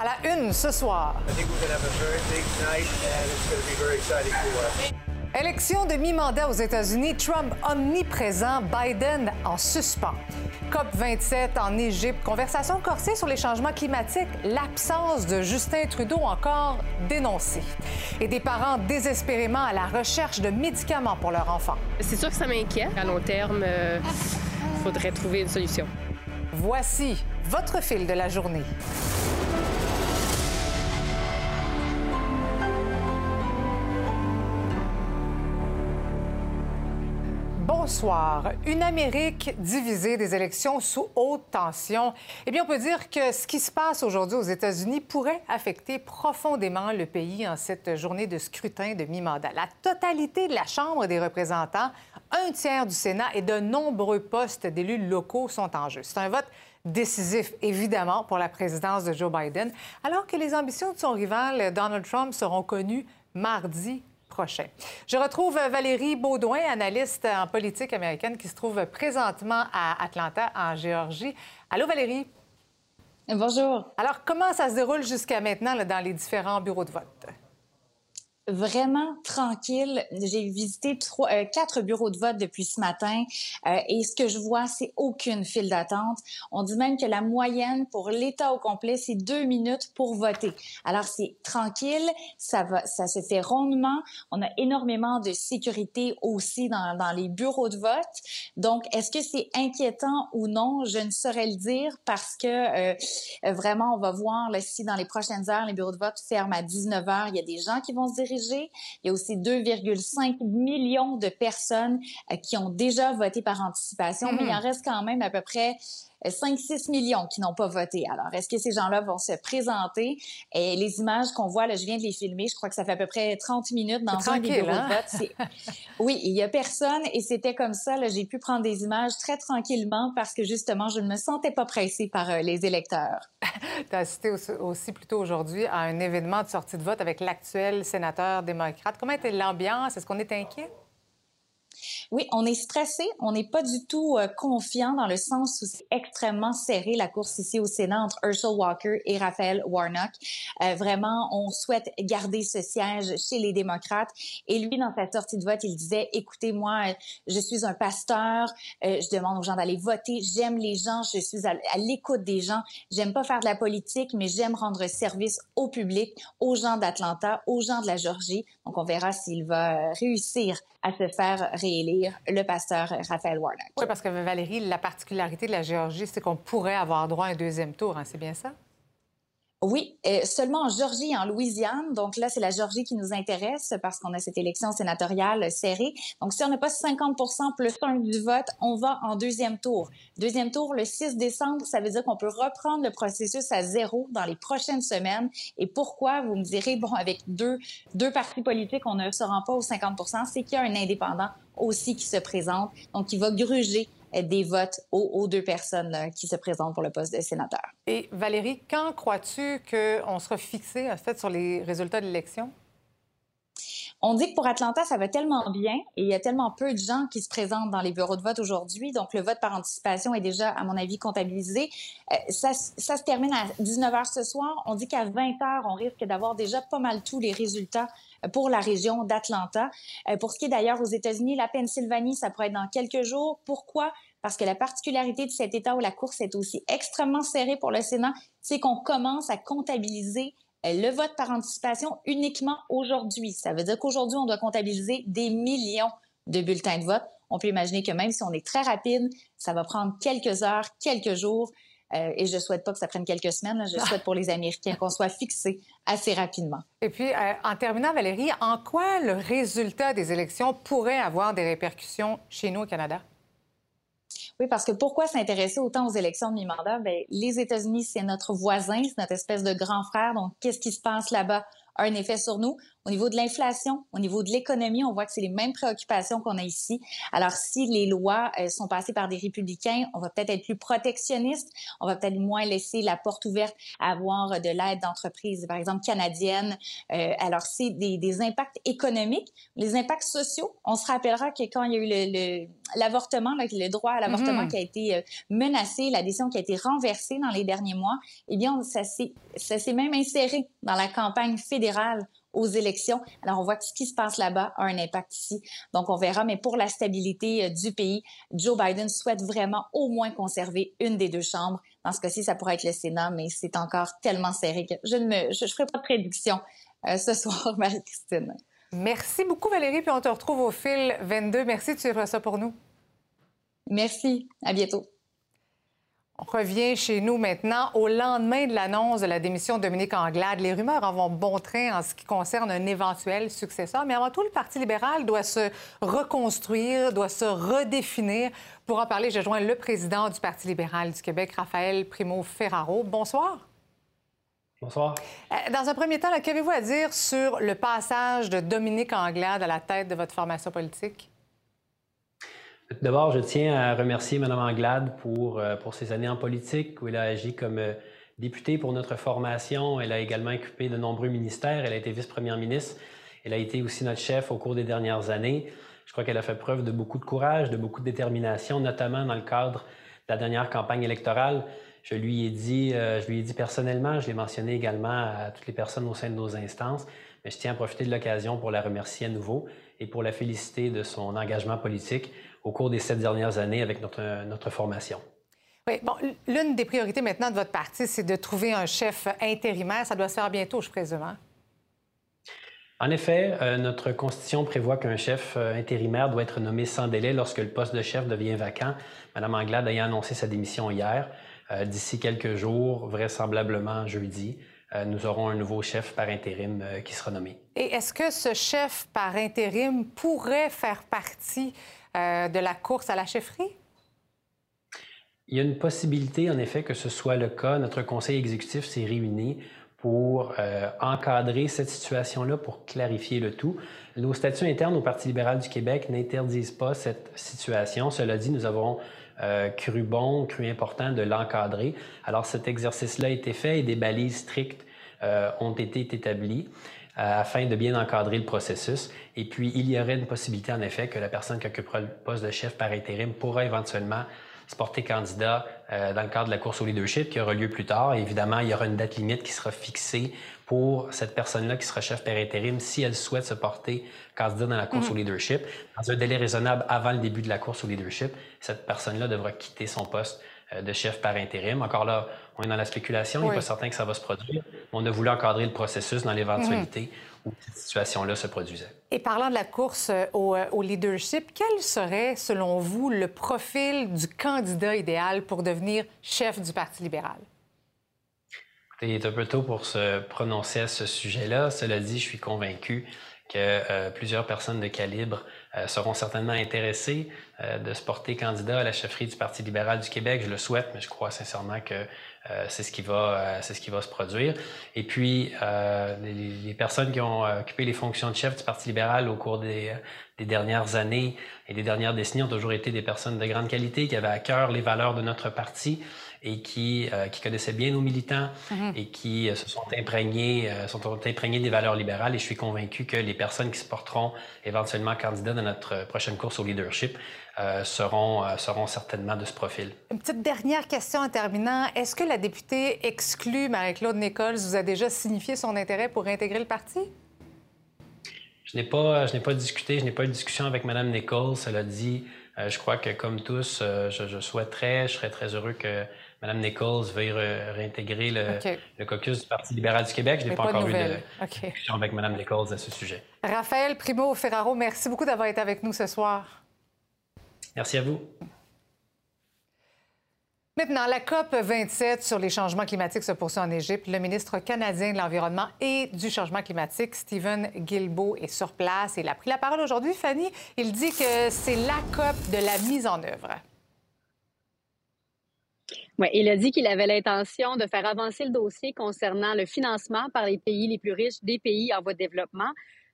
À la une ce soir. Élection de mi-mandat aux États-Unis, Trump omniprésent, Biden en suspens. COP27 en Égypte, conversation corsée sur les changements climatiques, l'absence de Justin Trudeau encore dénoncée. Et des parents désespérément à la recherche de médicaments pour leur enfant. C'est sûr que ça m'inquiète. À long terme, il euh, faudrait trouver une solution. Voici votre fil de la journée. Bonsoir. Une Amérique divisée, des élections sous haute tension. Eh bien, on peut dire que ce qui se passe aujourd'hui aux États-Unis pourrait affecter profondément le pays en cette journée de scrutin de mi-mandat. La totalité de la Chambre des représentants, un tiers du Sénat et de nombreux postes d'élus locaux sont en jeu. C'est un vote décisif, évidemment, pour la présidence de Joe Biden, alors que les ambitions de son rival Donald Trump seront connues mardi prochain. Je retrouve Valérie Baudouin, analyste en politique américaine, qui se trouve présentement à Atlanta, en Géorgie. Allô, Valérie? Bonjour. Alors, comment ça se déroule jusqu'à maintenant dans les différents bureaux de vote? Vraiment tranquille. J'ai visité trois, euh, quatre bureaux de vote depuis ce matin euh, et ce que je vois, c'est aucune file d'attente. On dit même que la moyenne pour l'État au complet, c'est deux minutes pour voter. Alors c'est tranquille, ça va, ça se fait rondement. On a énormément de sécurité aussi dans, dans les bureaux de vote. Donc, est-ce que c'est inquiétant ou non? Je ne saurais le dire parce que euh, vraiment, on va voir là, si dans les prochaines heures, les bureaux de vote ferment à 19 h Il y a des gens qui vont se diriger il y a aussi 2,5 millions de personnes euh, qui ont déjà voté par anticipation, mais il en hmm. reste quand même à peu près 5-6 millions qui n'ont pas voté. Alors, est-ce que ces gens-là vont se présenter? Et les images qu'on voit, là, je viens de les filmer, je crois que ça fait à peu près 30 minutes dans un des bureaux de hein? vote. oui, il y a personne et c'était comme ça. J'ai pu prendre des images très tranquillement parce que justement, je ne me sentais pas pressée par euh, les électeurs. tu as assisté aussi, aussi plutôt aujourd'hui à un événement de sortie de vote avec l'actuel sénateur démocrate. Comment était l'ambiance? Est-ce qu'on est inquiet? Oui, on est stressé, on n'est pas du tout euh, confiant dans le sens où c'est extrêmement serré la course ici au Sénat entre Herschel Walker et Raphaël Warnock. Euh, vraiment, on souhaite garder ce siège chez les démocrates. Et lui, dans sa sortie de vote, il disait, écoutez, moi, je suis un pasteur, euh, je demande aux gens d'aller voter, j'aime les gens, je suis à, à l'écoute des gens, j'aime pas faire de la politique, mais j'aime rendre service au public, aux gens d'Atlanta, aux gens de la Georgie. Donc, on verra s'il va réussir à se faire réélire le pasteur Raphaël Warnock. Oui, parce que Valérie, la particularité de la Géorgie, c'est qu'on pourrait avoir droit à un deuxième tour, hein, c'est bien ça? Oui, seulement en Georgie et en Louisiane. Donc là, c'est la Georgie qui nous intéresse parce qu'on a cette élection sénatoriale serrée. Donc si on n'a pas 50 plus 1 du vote, on va en deuxième tour. Deuxième tour, le 6 décembre, ça veut dire qu'on peut reprendre le processus à zéro dans les prochaines semaines. Et pourquoi, vous me direz, bon, avec deux, deux partis politiques, on ne se rend pas aux 50 c'est qu'il y a un indépendant aussi qui se présente, donc qui va gruger des votes aux, deux personnes euh, qui se présentent pour le poste de sénateur. Et Valérie, quand crois-tu qu'on sera fixé, en fait, sur les résultats de l'élection? On dit que pour Atlanta, ça va tellement bien et il y a tellement peu de gens qui se présentent dans les bureaux de vote aujourd'hui. Donc, le vote par anticipation est déjà, à mon avis, comptabilisé. Euh, ça, ça, se termine à 19 h ce soir. On dit qu'à 20 h, on risque d'avoir déjà pas mal tous les résultats euh, pour la région d'Atlanta. Euh, pour ce qui est d'ailleurs aux États-Unis, la Pennsylvanie, ça pourrait être dans quelques jours. Pourquoi? Parce que la particularité de cet État où la course est aussi extrêmement serrée pour le Sénat, c'est qu'on commence à comptabiliser le vote par anticipation uniquement aujourd'hui. Ça veut dire qu'aujourd'hui, on doit comptabiliser des millions de bulletins de vote. On peut imaginer que même si on est très rapide, ça va prendre quelques heures, quelques jours. Euh, et je souhaite pas que ça prenne quelques semaines. Je souhaite pour les Américains qu'on soit fixés assez rapidement. Et puis, euh, en terminant, Valérie, en quoi le résultat des élections pourrait avoir des répercussions chez nous au Canada? Oui, parce que pourquoi s'intéresser autant aux élections de mi-mandat? Bien, les États-Unis, c'est notre voisin, c'est notre espèce de grand frère. Donc, qu'est-ce qui se passe là-bas a un effet sur nous. Au niveau de l'inflation, au niveau de l'économie, on voit que c'est les mêmes préoccupations qu'on a ici. Alors, si les lois euh, sont passées par des républicains, on va peut-être être plus protectionniste, on va peut-être moins laisser la porte ouverte à avoir de l'aide d'entreprises, par exemple canadiennes. Euh, alors, c'est des, des, impacts économiques. Les impacts sociaux, on se rappellera que quand il y a eu l'avortement, le, le, droit à l'avortement mm-hmm. qui a été euh, menacé, la décision qui a été renversée dans les derniers mois, eh bien, ça s'est même inséré dans la campagne fédérale aux élections. Alors, on voit que ce qui se passe là-bas a un impact ici. Donc, on verra. Mais pour la stabilité euh, du pays, Joe Biden souhaite vraiment au moins conserver une des deux chambres. Dans ce cas-ci, ça pourrait être le Sénat, mais c'est encore tellement serré que je ne me, je, ferai pas de prédiction euh, ce soir, Marie-Christine. Merci beaucoup, Valérie. Puis on te retrouve au fil 22. Merci de suivre ça pour nous. Merci. À bientôt. On revient chez nous maintenant. Au lendemain de l'annonce de la démission de Dominique Anglade, les rumeurs en vont bon train en ce qui concerne un éventuel successeur. Mais avant tout, le Parti libéral doit se reconstruire, doit se redéfinir. Pour en parler, je joins le président du Parti libéral du Québec, Raphaël Primo-Ferraro. Bonsoir. Bonsoir. Euh, dans un premier temps, qu'avez-vous à dire sur le passage de Dominique Anglade à la tête de votre formation politique? D'abord, je tiens à remercier Mme Anglade pour, euh, pour ses années en politique, où elle a agi comme euh, députée pour notre formation. Elle a également occupé de nombreux ministères. Elle a été vice-première ministre. Elle a été aussi notre chef au cours des dernières années. Je crois qu'elle a fait preuve de beaucoup de courage, de beaucoup de détermination, notamment dans le cadre de la dernière campagne électorale. Je lui ai dit, euh, je lui ai dit personnellement, je l'ai mentionné également à toutes les personnes au sein de nos instances, mais je tiens à profiter de l'occasion pour la remercier à nouveau et pour la féliciter de son engagement politique au cours des sept dernières années avec notre, notre formation. Oui, bon, l'une des priorités maintenant de votre parti, c'est de trouver un chef intérimaire. Ça doit se faire bientôt, je présume. Hein? En effet, euh, notre constitution prévoit qu'un chef euh, intérimaire doit être nommé sans délai lorsque le poste de chef devient vacant. Mme Anglade a annoncé sa démission hier. Euh, d'ici quelques jours, vraisemblablement jeudi, nous aurons un nouveau chef par intérim qui sera nommé. Et est-ce que ce chef par intérim pourrait faire partie euh, de la course à la chefferie? Il y a une possibilité, en effet, que ce soit le cas. Notre conseil exécutif s'est réuni pour euh, encadrer cette situation-là, pour clarifier le tout. Nos statuts internes au Parti libéral du Québec n'interdisent pas cette situation. Cela dit, nous avons euh, cru bon, cru important de l'encadrer. Alors cet exercice-là a été fait et des balises strictes ont été établies. Euh, afin de bien encadrer le processus. Et puis, il y aurait une possibilité, en effet, que la personne qui occupera le poste de chef par intérim pourra éventuellement se porter candidat euh, dans le cadre de la course au leadership qui aura lieu plus tard. évidemment, il y aura une date limite qui sera fixée pour cette personne-là qui sera chef par intérim si elle souhaite se porter candidat dans la course mm-hmm. au leadership. Dans un délai raisonnable avant le début de la course au leadership, cette personne-là devra quitter son poste de chef par intérim. Encore là, on est dans la spéculation, il n'est pas certain que ça va se produire. On a voulu encadrer le processus dans l'éventualité mhm. où cette situation-là se produisait. Et parlant de la course euh, euh, au, leadership, quel serait, selon vous, le profil du candidat idéal pour devenir chef du Parti libéral? Il est un peu tôt pour se prononcer à ce sujet-là. Cela dit, je suis convaincu que plusieurs personnes de calibre euh, seront certainement intéressés euh, de se porter candidat à la chefferie du Parti libéral du Québec. Je le souhaite, mais je crois sincèrement que euh, c'est ce qui va, c'est ce qui va se produire. Et puis, les, personnes qui ont occupé les fonctions de chef du Parti libéral au cours des, des dernières années et des dernières décennies ont toujours été des personnes de grande qualité qui avaient à cœur les valeurs de notre parti et qui, euh, qui connaissaient bien nos militants mhm. et qui euh, se sont imprégnés, euh, sont imprégnés des valeurs libérales. Et je suis convaincu que les personnes qui se porteront éventuellement candidats dans notre prochaine course au leadership seront, seront certainement de ce profil. Une petite dernière question en terminant. Est-ce que la députée exclue Marie-Claude Nichols vous a déjà signifié son intérêt pour intégrer le parti? Je n'ai pas, je n'ai pas discuté, je n'ai pas eu de discussion avec Mme Nichols. Cela dit, je crois que comme tous, je, je, souhaiterais, je serais très heureux que Mme Nichols veuille réintégrer le, caucus du Parti libéral du Québec. Je n'ai pas, encore eu de discussion avec Mme Nichols à ce sujet. Raphaël Primo-Ferraro, merci beaucoup d'avoir été avec nous ce soir. Merci à vous. Maintenant, la COP 27 sur les changements climatiques se poursuit en Égypte. Le ministre canadien de l'Environnement et du Changement climatique, Stephen Guilbeault, est sur place. Il a pris la parole aujourd'hui. Fanny, il dit que c'est la COP de la mise en œuvre. Oui, il a dit qu'il avait l'intention de faire avancer le dossier concernant le financement par les pays les plus riches des pays en voie de développement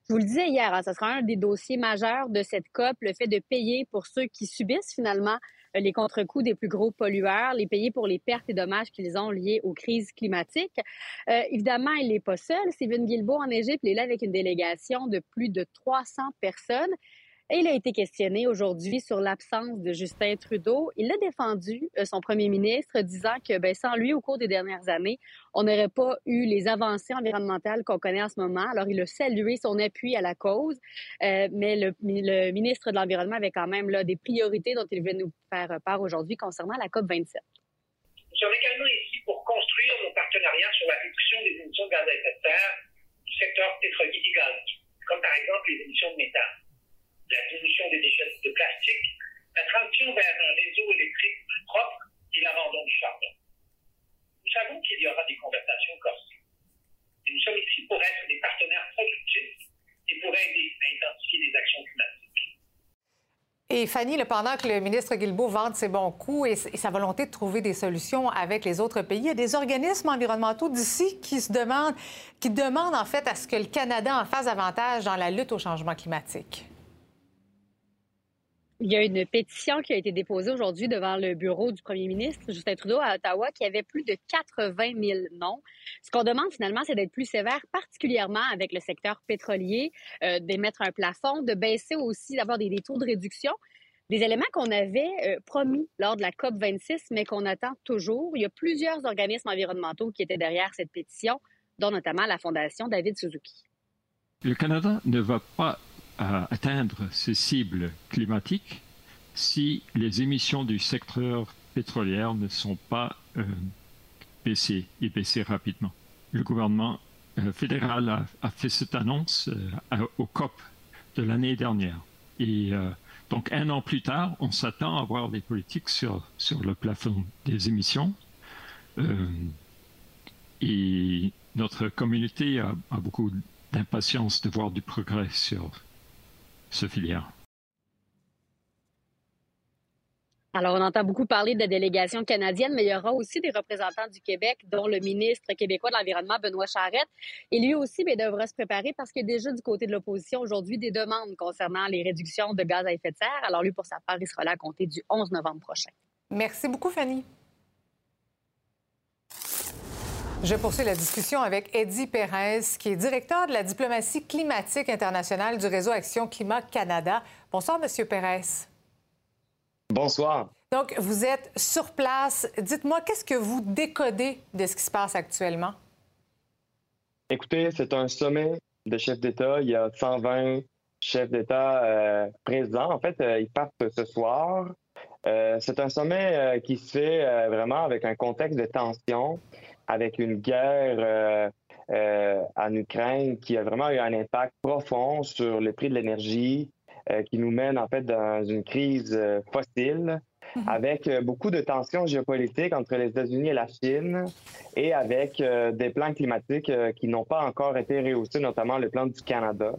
Je vous le disais hier, hein, ça sera un des dossiers majeurs de cette COP, le fait de payer pour ceux qui subissent finalement euh, les contre-coups des plus gros pollueurs, les payer pour les pertes et dommages qu'ils ont liés aux crises climatiques. Euh, évidemment, il n'est pas seul. Stephen Guilbeault en Égypte, il est là avec une délégation de plus de 300 personnes. Il a été questionné aujourd'hui sur l'absence de Justin Trudeau. Il a défendu, euh, son premier ministre, disant que ben, sans lui, au cours des dernières années, on n'aurait pas eu les avancées environnementales qu'on connaît en ce moment. Alors, il a salué son appui à la cause, euh, mais le, le, ministre de l'Environnement avait quand même là, des priorités dont il veut nous faire part aujourd'hui concernant la COP 27. Nous sommes également ici pour construire nos partenariats sur la réduction des émissions de gaz à effet de serre du secteur pétrolier et gaz, comme par exemple les émissions de méthane la diminution des déchets de plastique, la transition vers un réseau électrique plus propre et l'abandon du charbon. Nous savons qu'il y aura des conversations corsées. Et nous sommes ici pour être des partenaires productifs et pour aider à intensifier les actions climatiques. Et Fanny, pendant que le ministre Guilbeault vante ses bons coups et, sa volonté de trouver des solutions avec les autres pays, il y a des organismes environnementaux d'ici qui se demandent, qui demandent en fait à ce que le Canada en fasse davantage dans la lutte au changement climatique. Il y a une pétition qui a été déposée aujourd'hui devant le bureau du premier ministre Justin Trudeau à Ottawa qui avait plus de 80 000 noms. Ce qu'on demande finalement, c'est d'être plus sévère, particulièrement avec le secteur pétrolier, euh, d'émettre un plafond, de baisser aussi, d'avoir des, taux de réduction. Des éléments qu'on avait euh, promis lors de la COP 26, mais qu'on attend toujours. Il y a plusieurs organismes environnementaux qui étaient derrière cette pétition, dont notamment la Fondation David Suzuki. Le Canada ne va pas à atteindre ces cibles climatiques si les émissions du secteur pétrolier ne sont pas euh, baissées et baissées rapidement. Le gouvernement euh, fédéral a, fait cette annonce euh, au COP de l'année dernière. Et donc un an plus tard, on s'attend à voir des politiques sur, sur le plafond des émissions. et notre communauté a beaucoup d'impatience de voir du progrès sur, ce filière. Alors, on entend beaucoup parler de la délégation canadienne, mais il y aura aussi des représentants du Québec, dont le ministre québécois de l'Environnement, Benoît Charette. Et lui aussi bien, devra se préparer parce qu'il y a déjà du côté de l'opposition aujourd'hui des demandes concernant les réductions de gaz à effet de serre. Alors, lui, pour sa part, il sera là à compter du 11 novembre prochain. Merci beaucoup, Fanny. Je poursuis la discussion avec Eddie Pérez, qui est directeur de la diplomatie climatique internationale du réseau Action Climat Canada. Bonsoir, Monsieur Pérez. Bonsoir. Donc, vous êtes sur place. Dites-moi, qu'est-ce que vous décodez de ce qui se passe actuellement? Écoutez, c'est un sommet de chefs d'État. Il y a 120 chefs d'État euh, présents. En fait, euh, ils partent ce soir. Euh, c'est un sommet qui se fait vraiment avec un contexte de tension avec une guerre euh, euh, en Ukraine qui a vraiment eu un impact profond sur le prix de l'énergie, euh, qui nous mène en fait dans une crise fossile, mhm. avec beaucoup de tensions géopolitiques entre les États-Unis et la Chine, et avec des plans climatiques qui n'ont pas encore été rehaussés, notamment le plan du Canada.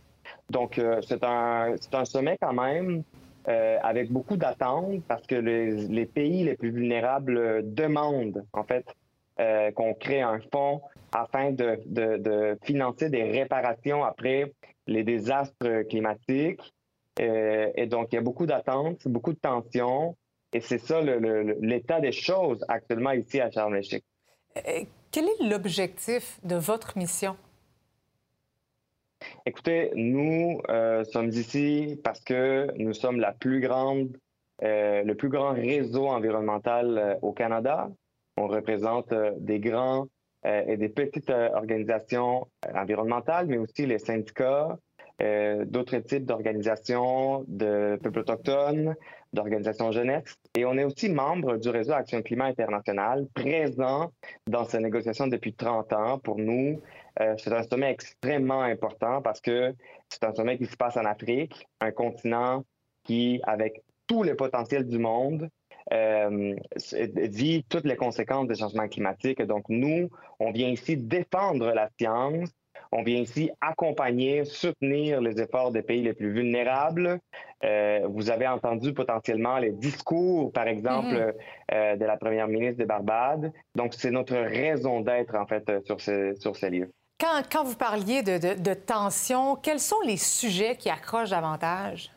Donc, c'est un, un sommet quand même avec beaucoup d'attentes parce que les, les, pays les plus vulnérables demandent en fait euh, qu'on crée un fonds afin de, de, financer des réparations après les désastres climatiques. Euh, et donc, il y a beaucoup d'attentes, beaucoup de tensions. Et c'est ça l'état des choses actuellement ici à Sharm el-Sheikh. Euh, quel est l'objectif de votre mission? Écoutez, nous sommes ici parce que nous sommes la plus grande, le plus grand réseau environnemental au Canada. On représente euh, des grands euh, et des petites euh, organisations environnementales, mais aussi les syndicats, d'autres types d'organisations de peuples autochtones, d'organisations jeunesse. Et on est aussi membre du réseau Action Climat International, présent dans ces négociations depuis 30 ans. Pour nous, c'est un sommet extrêmement important parce que c'est un sommet qui se passe en Afrique, un continent qui, avec tous les potentiels du monde, euh, vit toutes les conséquences des changements climatiques. Donc, nous, on vient ici défendre la science. On vient ici accompagner, soutenir les efforts des pays les plus vulnérables. Euh, vous avez entendu potentiellement les discours, par exemple, mm-hmm. euh, de la première ministre de Barbade. Donc, c'est notre raison d'être, en fait, sur, sur ces lieux. Quand, quand vous parliez de, de, de tension, quels sont les sujets qui accrochent davantage?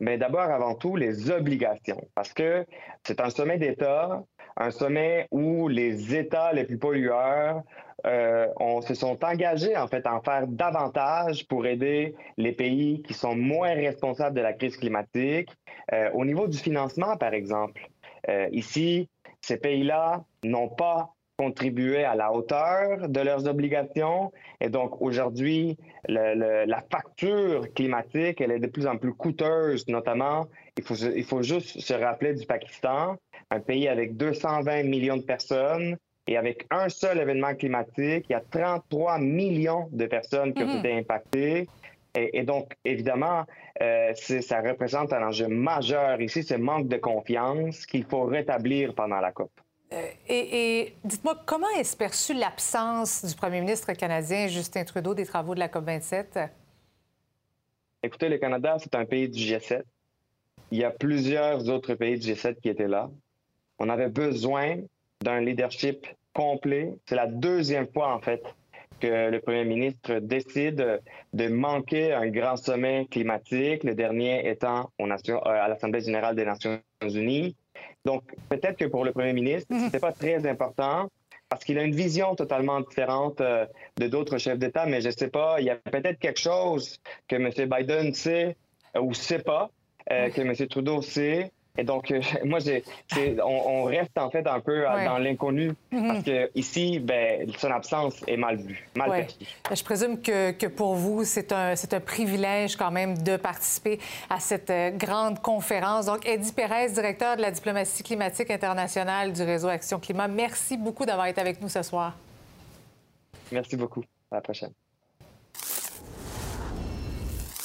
Mais d'abord, avant tout, les obligations, parce que c'est un sommet d'État, un sommet où les États les plus pollueurs euh, se sont engagés en fait à en faire davantage pour aider les pays qui sont moins responsables de la crise climatique. Euh, au niveau du financement, par exemple, euh, ici, ces pays-là n'ont pas contribué à la hauteur de leurs obligations. Et donc, aujourd'hui, la facture climatique, elle est de plus en plus coûteuse, notamment, il faut, il faut juste se rappeler du Pakistan, un pays avec 220 millions de personnes, et avec un seul événement climatique, il y a 33 millions de personnes qui ont mhm. été impactées. Et, donc, évidemment, euh, ça représente un enjeu majeur ici, ce manque de confiance qu'il faut rétablir pendant la COP. Euh, et, dites-moi, comment est perçue l'absence du premier ministre canadien Justin Trudeau des travaux de la COP 27? Écoutez, le Canada, c'est un pays du G7. Il y a plusieurs autres pays du G7 qui étaient là. On avait besoin d'un leadership complet. C'est la deuxième fois, en fait, que le premier ministre décide de manquer un grand sommet climatique, le dernier étant euh, à l'Assemblée générale des Nations unies. Donc, peut-être que pour le premier ministre, mhm. ce n'était pas très important parce qu'il a une vision totalement différente euh, de d'autres chefs d'État, mais je ne sais pas, il y a peut-être quelque chose que M. Biden sait ou ne sait pas, euh, que M. Trudeau sait, et donc, euh, moi, on, reste en fait un peu euh, dans l'inconnu mhm. parce que ici, ben, son absence est mal vue, mal perçue. Ben, je présume que, que pour vous, c'est un, un, privilège quand même de participer à cette euh, grande conférence. Donc, Eddie Pérez, directeur de la diplomatie climatique internationale du réseau Action Climat, merci beaucoup d'avoir été avec nous ce soir. Merci beaucoup. À la prochaine.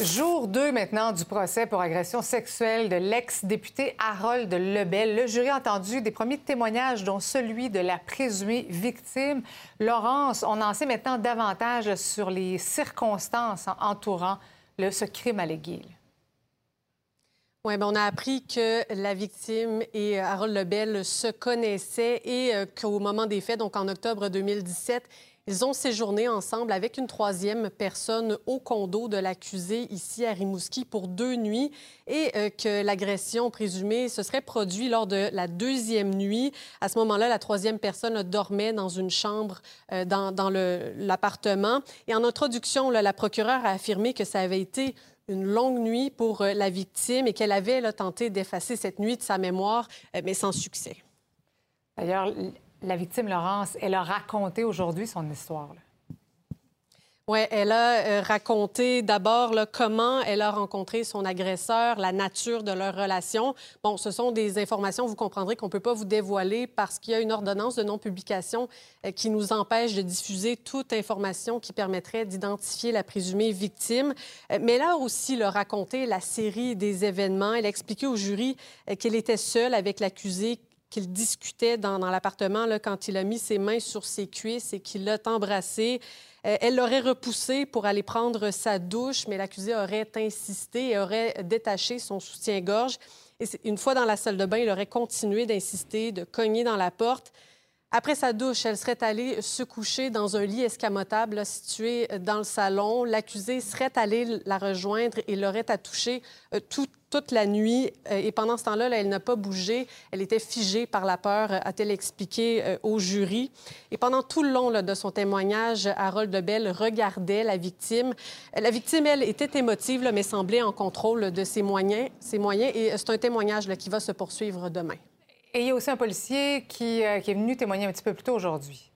Jour 2 maintenant du procès pour agression sexuelle de l'ex-député Harold Lebel. Le jury a entendu des premiers témoignages, dont celui de la présumée victime. Laurence, on en sait maintenant davantage sur les circonstances entourant ce crime allégué. Oui, ben on a appris que la victime et Harold Lebel se connaissaient et euh, qu'au moment des faits, donc en octobre 2017, ils ont séjourné ensemble avec une troisième personne au condo de l'accusé ici à Rimouski pour deux nuits et euh, que l'agression présumée se serait produite lors de la deuxième nuit. À ce moment-là, la troisième personne dormait dans une chambre euh, dans, l'appartement. Et en introduction, la procureure a affirmé que ça avait été une longue nuit pour euh, la victime et qu'elle avait tenté d'effacer cette nuit de sa mémoire, mais sans succès. D'ailleurs, la victime, Laurence, elle a raconté aujourd'hui son histoire. Oui, elle a euh, raconté d'abord comment elle a rencontré son agresseur, la nature de leur relation. Bon, ce sont des informations, vous comprendrez qu'on ne peut pas vous dévoiler parce qu'il y a une ordonnance de non-publication euh, qui nous empêche de diffuser toute information qui permettrait d'identifier la présumée victime. Euh, mais elle a aussi le raconté la série des événements. Elle a expliqué au jury qu'elle était seule avec l'accusé qu'il discutait dans, l'appartement quand il a mis ses mains sur ses cuisses et qu'il l'a embrassé. Euh, elle l'aurait repoussé pour aller prendre sa douche, mais l'accusé aurait insisté et aurait détaché son soutien-gorge. Une fois dans la salle de bain, il aurait continué d'insister, de cogner dans la porte. Après sa douche, elle serait allée se coucher dans un lit escamotable situé dans le salon. L'accusé serait allé la rejoindre et l'aurait attouchée euh, tout, toute la nuit. Euh, et pendant ce temps-là, elle n'a pas bougé. Elle était figée par la peur, a-t-elle expliqué euh, au jury. Et pendant tout le long de son témoignage, Harold Lebel regardait la victime. La victime, elle, était émotive, mais semblait en contrôle de ses moyens. Ses moyens et c'est un témoignage qui va se poursuivre demain. Et il y a aussi un policier qui, euh, qui est venu témoigner un petit peu plus tôt aujourd'hui.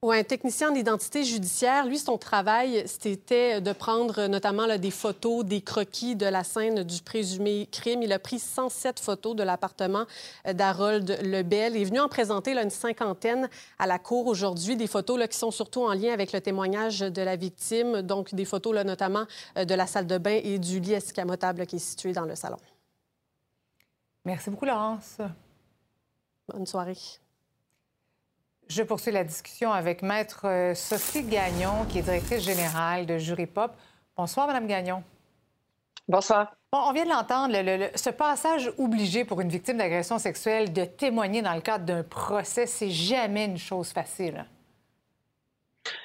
Oui, un technicien d'identité judiciaire, lui, son travail, c'était de prendre notamment des photos, des croquis de la scène du présumé crime. Il a pris 107 photos de l'appartement euh, d'Harold Lebel. Il est venu en présenter là, une cinquantaine à la cour aujourd'hui, des photos là, qui sont surtout en lien avec le témoignage de la victime, donc des photos là, notamment euh, de la salle de bain et du lit escamotable qui est situé dans le salon. Merci beaucoup, Laurence. Bonne soirée. Je poursuis la discussion avec Maître euh, Sophie Gagnon, qui est directrice générale de Jury Pop. Bonsoir, Madame Gagnon. Bonsoir. Bon, on vient de l'entendre, ce passage obligé pour une victime d'agression sexuelle de témoigner dans le cadre d'un procès, c'est jamais une chose facile.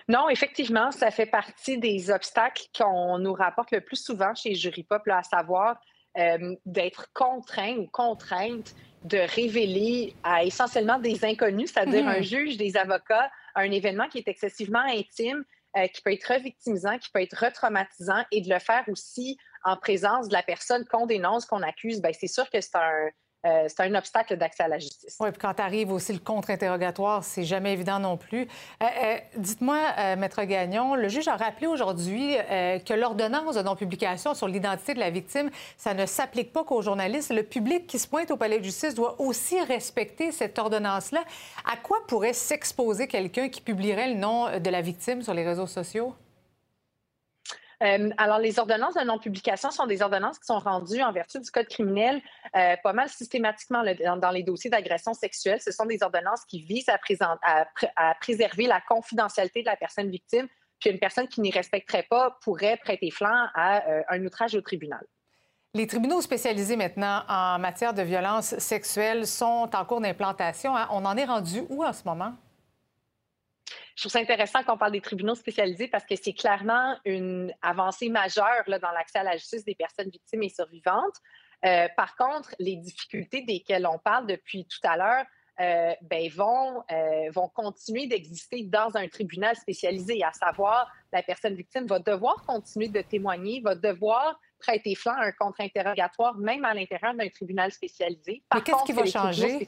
Non, effectivement, ça fait partie des obstacles qu'on nous rapporte le plus souvent chez Jury Pop, à savoir euh, d'être contraint ou contrainte de révéler à essentiellement des inconnus, c'est-à-dire un mhm. juge, des avocats, un événement qui est excessivement intime, euh, qui peut être revictimisant, qui peut être retraumatisant, et de le faire aussi en présence de la personne qu'on dénonce, qu'on accuse, ben c'est sûr que c'est un, euh, c'est un obstacle d'accès à la justice. Oui, puis quand arrive aussi le contre-interrogatoire, c'est jamais évident non plus. Euh, euh, dites-moi, Maître Gagnon, le juge a rappelé aujourd'hui que l'ordonnance de non-publication sur l'identité de la victime, ça ne s'applique pas qu'aux journalistes. Le public qui se pointe au palais de justice doit aussi respecter cette ordonnance-là. À quoi pourrait s'exposer quelqu'un qui publierait le nom de la victime sur les réseaux sociaux? Euh, alors, les ordonnances de non-publication sont des ordonnances qui sont rendues en vertu du Code criminel euh, pas mal systématiquement dans, les dossiers d'agression sexuelle. Ce sont des ordonnances qui visent à, préserver la confidentialité de la personne victime, puis une personne qui n'y respecterait pas pourrait prêter flanc à euh, un outrage au tribunal. Les tribunaux spécialisés maintenant en matière de violence sexuelle sont en cours d'implantation. Hein. On en est rendu où en ce moment? Je trouve ça intéressant qu'on parle des tribunaux spécialisés parce que c'est clairement une avancée majeure là, dans l'accès à la justice des personnes victimes et survivantes. Euh, par contre, les difficultés desquelles on parle depuis tout à l'heure euh, ben, vont, euh, vont continuer d'exister dans un tribunal spécialisé, à savoir la personne victime va devoir continuer de témoigner, va devoir prêter flanc à un contre-interrogatoire, même à l'intérieur d'un tribunal spécialisé. Mais qu'est-ce qui va changer?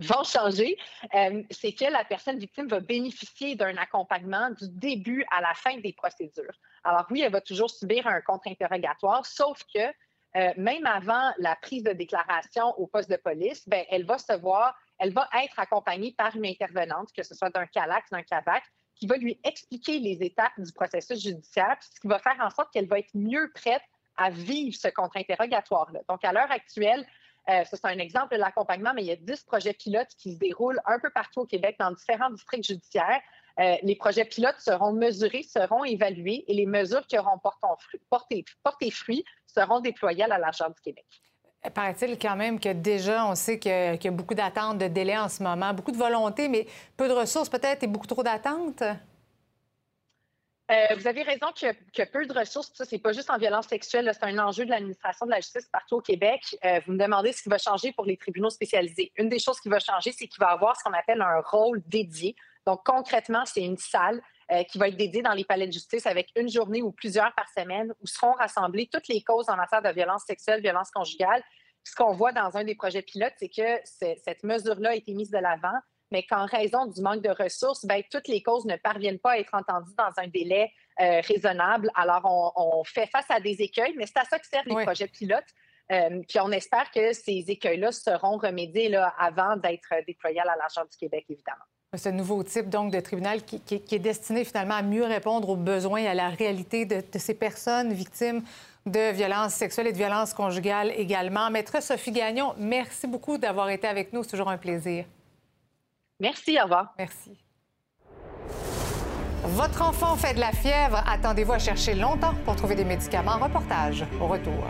Vont changer, euh, c'est que la personne victime va bénéficier d'un accompagnement du début à la fin des procédures. Alors oui, elle va toujours subir un contre-interrogatoire, sauf que euh, même avant la prise de déclaration au poste de police, ben, elle va se voir, elle va être accompagnée par une intervenante, que ce soit d'un CALAX, d'un CAVAC, qui va lui expliquer les étapes du processus judiciaire, ce qui va faire en sorte qu'elle va être mieux prête à vivre ce contre-interrogatoire-là. Donc, à l'heure actuelle, euh, ça, c'est un exemple de l'accompagnement, mais il y a 10 projets pilotes qui se déroulent un peu partout au Québec dans différents districts judiciaires. Euh, les projets pilotes seront mesurés, seront évalués et les mesures qui auront porté, porté, fruit seront déployées à la largeur du Québec. Paraît-il quand même que déjà, on sait qu'il y a beaucoup d'attentes, de délais en ce moment, beaucoup de volonté, mais peu de ressources peut-être et beaucoup trop d'attentes? Euh, vous avez raison qu'il y, a peu de ressources. Ça, c'est pas juste en violence sexuelle. C'est un enjeu de l'administration de la justice partout au Québec. Euh, vous me demandez ce qui va changer pour les tribunaux spécialisés. Une des choses qui va changer, c'est qu'il va avoir ce qu'on appelle un rôle dédié. Donc, concrètement, c'est une salle euh, qui va être dédiée dans les palais de justice avec une journée ou plusieurs par semaine où seront rassemblées toutes les causes en matière de violence sexuelle, violence conjugale. ce qu'on voit dans un des projets pilotes, c'est que cette mesure-là a été mise de l'avant mais qu'en raison du manque de ressources, ben, toutes les causes ne parviennent pas à être entendues dans un délai euh, raisonnable. Alors, on, fait face à des écueils, mais c'est à ça que servent les projets pilotes. Euh, puis on espère que ces écueils-là seront remédiés là, avant d'être déployés à la largeur du Québec, évidemment. Ce nouveau type donc de tribunal qui, est destiné finalement à mieux répondre aux besoins et à la réalité de, de ces personnes victimes de violences sexuelles et de violences conjugales également. Maître Sophie Gagnon, merci beaucoup d'avoir été avec nous. C'est toujours un plaisir. Merci, au revoir. Merci. Votre enfant fait de la fièvre. Attendez-vous à chercher longtemps pour trouver des médicaments. Reportage au retour.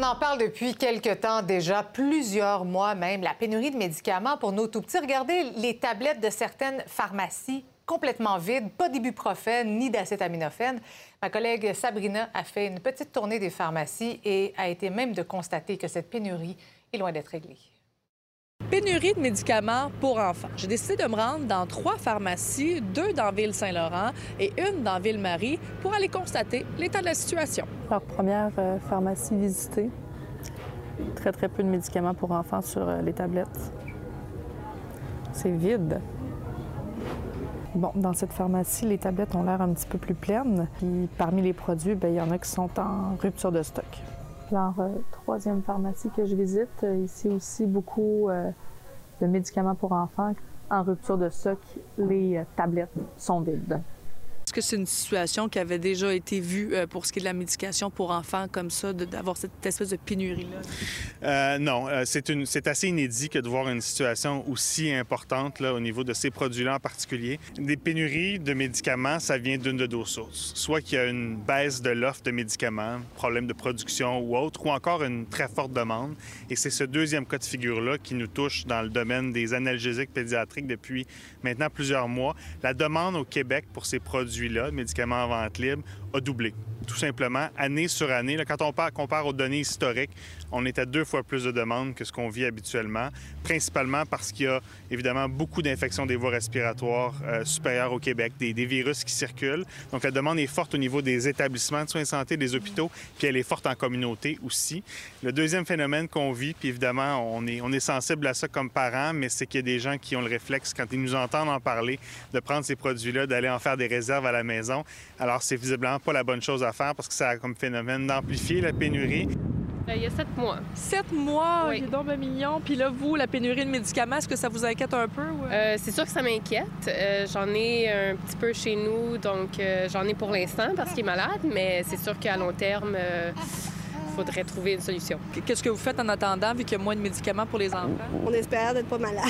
On en parle depuis quelques temps déjà, plusieurs mois même, la pénurie de médicaments pour nos tout-petits. Regardez les tablettes de certaines pharmacies complètement vides, pas d'ibuprofène ni d'acétaminophène. Ma collègue Sabrina a fait une petite tournée des pharmacies et a été même de constater que cette pénurie est loin d'être réglée. Pénurie de médicaments pour enfants. J'ai décidé de me rendre dans trois pharmacies, deux dans Ville-Saint-Laurent et une dans Ville-Marie, pour aller constater l'état de la situation. Leur première euh, pharmacie visitée. Très, très peu de médicaments pour enfants sur euh, les tablettes. C'est vide. Bon, dans cette pharmacie, les tablettes ont l'air un petit peu plus pleines. Puis parmi les produits, bien, il y en a qui sont en rupture de stock. Euh, troisième pharmacie que je visite, euh, ici aussi beaucoup euh, de médicaments pour enfants. En rupture de stock, les tablettes sont vides. Est-ce que c'est une situation qui avait déjà été vue euh, pour ce qui est de la médication pour enfants comme ça, d'avoir cette espèce de pénurie-là? Euh, non, euh, c'est assez inédit que de voir une situation aussi importante au niveau de ces produits-là en particulier. Des pénuries de médicaments, ça vient d'une de deux sources. Soit qu'il y a une baisse de l'offre de médicaments, problème de production ou autre, ou encore une très forte demande. Et c'est ce deuxième cas de figure-là qui nous touche dans le domaine des analgésiques pédiatriques depuis maintenant plusieurs mois. La demande au Québec pour ces produits-là, médicaments en vente libre, a doublé. Tout simplement, année sur année. Quand on compare aux données historiques, on est à deux fois plus de demandes que ce qu'on vit habituellement, principalement parce qu'il y a évidemment beaucoup d'infections des voies respiratoires euh, supérieures au Québec, des, virus qui circulent. Donc la demande est forte au niveau des établissements de soins de santé, des hôpitaux, puis elle est forte en communauté aussi. Le deuxième phénomène qu'on vit, puis évidemment, on est, on est sensible à ça comme parents, mais c'est qu'il y a des gens qui ont le réflexe, quand ils nous entendent en parler, de prendre ces produits-là, d'aller en faire des réserves à la maison. Alors c'est visiblement pas la bonne chose à faire parce que ça a comme phénomène d'amplifier la pénurie. Euh, il y a sept mois. Sept mois? Oui. Il est donc un million. Puis là, vous, la pénurie de médicaments, est-ce que ça vous inquiète un peu? Euh, c'est sûr que ça m'inquiète. Euh, j'en ai un petit peu chez nous, donc j'en ai pour l'instant parce qu'il est malade, mais c'est sûr qu'à long terme, il faudrait trouver une solution. Qu'est-ce que vous faites en attendant, vu qu'il y a moins de médicaments pour les enfants? On espère d'être pas malade.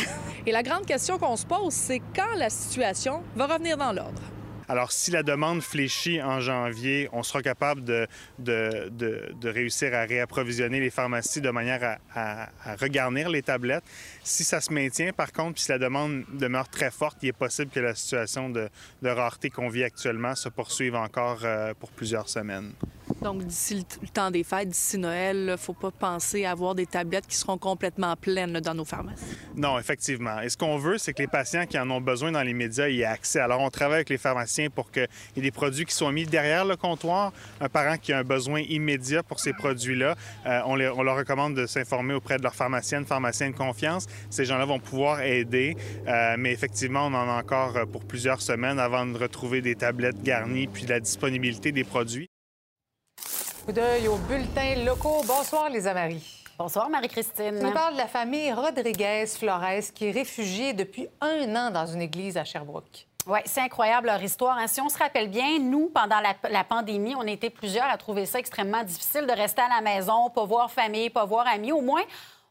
Et la grande question qu'on se pose, c'est quand la situation va revenir dans l'ordre? Alors, si la demande fléchit en janvier, on sera capable de, de, réussir à réapprovisionner les pharmacies de manière à, à, regarnir les tablettes. Si ça se maintient, par contre, puis si la demande demeure très forte, il est possible que la situation de, rareté qu'on vit actuellement se poursuive encore euh, pour plusieurs semaines. Donc, d'ici le temps des fêtes, d'ici Noël, il ne faut pas penser à avoir des tablettes qui seront complètement pleines dans nos pharmacies. Non, effectivement. Et ce qu'on veut, c'est que les patients qui en ont besoin dans les médias y aient accès. Alors, on travaille avec les pharmaciens pour qu'il y ait des produits qui soient mis derrière le comptoir. Un parent qui a un besoin immédiat pour ces produits-là, euh, on, leur recommande de s'informer auprès de leur pharmacienne, pharmacien de confiance. Ces gens-là vont pouvoir aider. Euh, mais effectivement, on en a encore pour plusieurs semaines avant de retrouver des tablettes garnies puis la disponibilité des produits. Coup d'œil aux bulletins locaux. Bonsoir, Lisa Marie. Bonsoir, Marie-Christine. On parle de la famille Rodriguez Flores qui est réfugiée depuis un an dans une église à Sherbrooke. Oui, c'est incroyable leur histoire. Hein. Si on se rappelle bien, nous, pendant la, la, pandémie, on était plusieurs à trouver ça extrêmement difficile de rester à la maison, pas voir famille, pas voir amis. Au moins,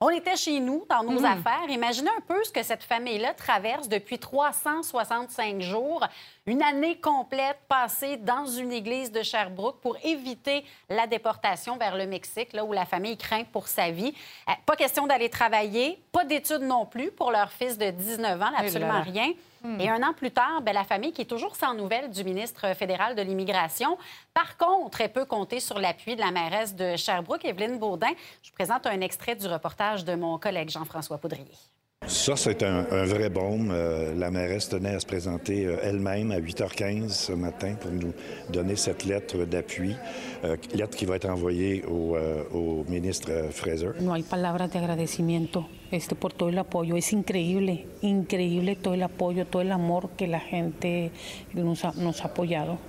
on était chez nous, dans nos hmm. affaires. Imaginez un peu ce que cette famille-là traverse depuis 365 jours, une année complète passée dans une église de Sherbrooke pour éviter la déportation vers le Mexique, là où la famille craint pour sa vie. Euh, pas question d'aller travailler, pas d'études non plus pour leur fils de 19 ans, absolument rien. Et un an plus tard, bien, la famille qui est toujours sans nouvelles du ministre fédéral de l'Immigration. Par contre, elle peut compter sur l'appui de la mairesse de Sherbrooke, Evelyne Baudin. Je vous présente un extrait du reportage de mon collègue Jean-François Poudrier. Ça, c'est un, vrai baume. Euh, la mairesse tenait à se présenter euh, elle-même à 8h15 ce matin pour nous donner cette lettre d'appui, euh, lettre qui va être envoyée au, au ministre Fraser. No hay palabras de agradecimiento este, por todo el apoyo. Es increíble, increíble todo el apoyo, todo el amor que la gente nos ha, nos ha apoyado.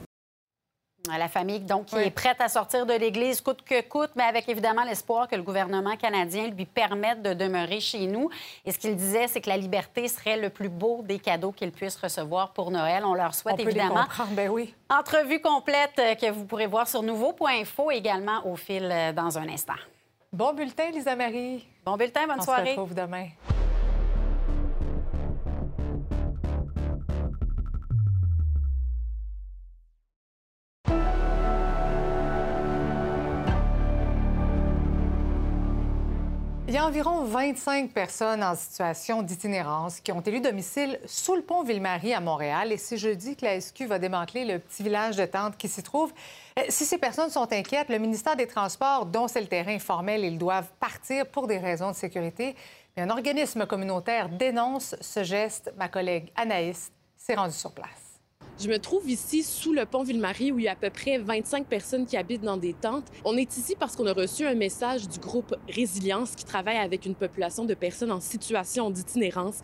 La famille, donc, qui est prête à sortir de l'Église coûte que coûte, mais avec évidemment l'espoir que le gouvernement canadien lui permette de demeurer chez nous. Et ce qu'il disait, c'est que la liberté serait le plus beau des cadeaux qu'ils puissent recevoir pour Noël. On leur souhaite évidemment. Ben oui. Entrevue complète euh, que vous pourrez voir sur nouveau.info également au fil euh, dans un instant. Bon bulletin, Lisa Marie. Bon bulletin, bonne soirée. On se retrouve demain. Il y a environ 25 personnes en situation d'itinérance qui ont élu domicile sous le pont Ville-Marie à Montréal. Et c'est jeudi que la SQ va démanteler le petit village de tente qui s'y trouve. Euh, si ces personnes sont inquiètes, le ministère des Transports, dont c'est le terrain formel, ils doivent partir pour des raisons de sécurité. Mais un organisme communautaire dénonce ce geste. Ma collègue Anaïs s'est rendue sur place. Je me trouve ici sous le pont Ville-Marie où il y a à peu près 25 personnes qui habitent dans des tentes. On est ici parce qu'on a reçu un message du groupe Résilience qui travaille avec une population de personnes en situation d'itinérance.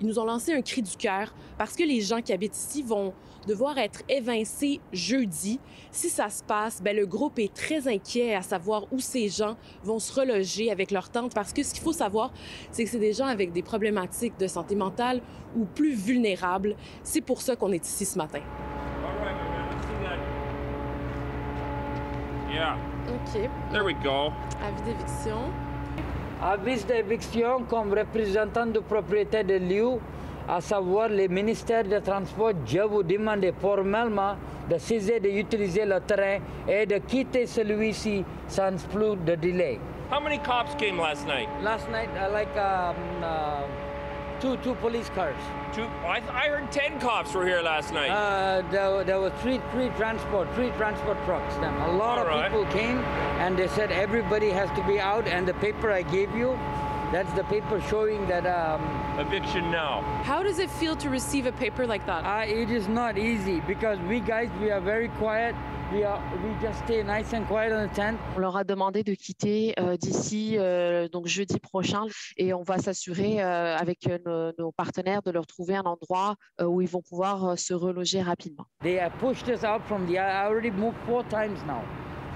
Ils nous ont lancé un cri du cœur parce que les gens qui habitent ici vont devoir être évincés jeudi. Si ça se passe, bien, le groupe est très inquiet à savoir où ces gens vont se reloger avec leur tente parce que ce qu'il faut savoir, c'est que c'est des gens avec des problématiques de santé mentale ou plus vulnérables. C'est pour ça qu'on est ici ce matin. OK. Avis d'éviction. Avis d'éviction comme représentant du propriétaire de lieu, à savoir le ministère des Transports, je vous demande formellement de cesser d'utiliser le terrain et de quitter celui-ci sans plus de délai. How many cops came last night? Last night, I like um, uh, two two police cars. Two. I, I heard ten cops were here last night. Uh, there, there were three three transport three transport trucks. Then a lot All of right. people came, and they said everybody has to be out. And the paper I gave you, that's the paper showing that. Um, Eviction now. How does it feel to receive a paper like that? Uh, it is not easy because we guys we are very quiet. We are we just stay nice and quiet on the tent. On leur a demandé de quitter euh, d'ici euh, donc jeudi prochain et on va s'assurer euh, avec euh, nos, nos partenaires de leur trouver un endroit euh, où ils vont pouvoir euh, se reloger rapidement. They have pushed us out from the. I already moved four times now.